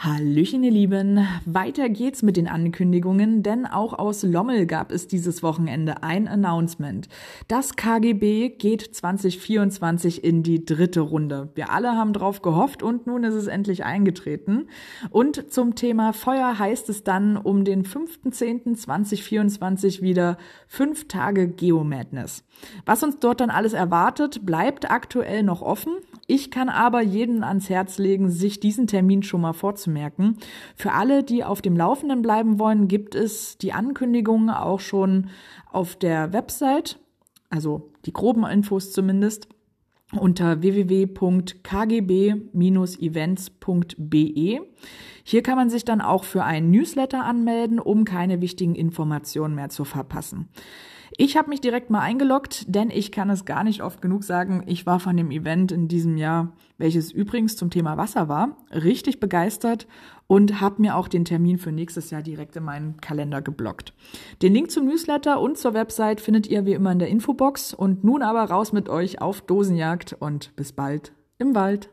Hallöchen, ihr Lieben. Weiter geht's mit den Ankündigungen, denn auch aus Lommel gab es dieses Wochenende ein Announcement. Das KGB geht 2024 in die dritte Runde. Wir alle haben drauf gehofft und nun ist es endlich eingetreten. Und zum Thema Feuer heißt es dann um den 5.10.2024 wieder fünf Tage Geomadness. Was uns dort dann alles erwartet, bleibt aktuell noch offen. Ich kann aber jeden ans Herz legen, sich diesen Termin schon mal vorzumerken. Für alle, die auf dem Laufenden bleiben wollen, gibt es die Ankündigungen auch schon auf der Website, also die groben Infos zumindest unter www.kgb-events.be. Hier kann man sich dann auch für einen Newsletter anmelden, um keine wichtigen Informationen mehr zu verpassen. Ich habe mich direkt mal eingeloggt, denn ich kann es gar nicht oft genug sagen. Ich war von dem Event in diesem Jahr, welches übrigens zum Thema Wasser war, richtig begeistert und habe mir auch den Termin für nächstes Jahr direkt in meinen Kalender geblockt. Den Link zum Newsletter und zur Website findet ihr wie immer in der Infobox. Und nun aber raus mit euch auf Dosenjagd und bis bald im Wald.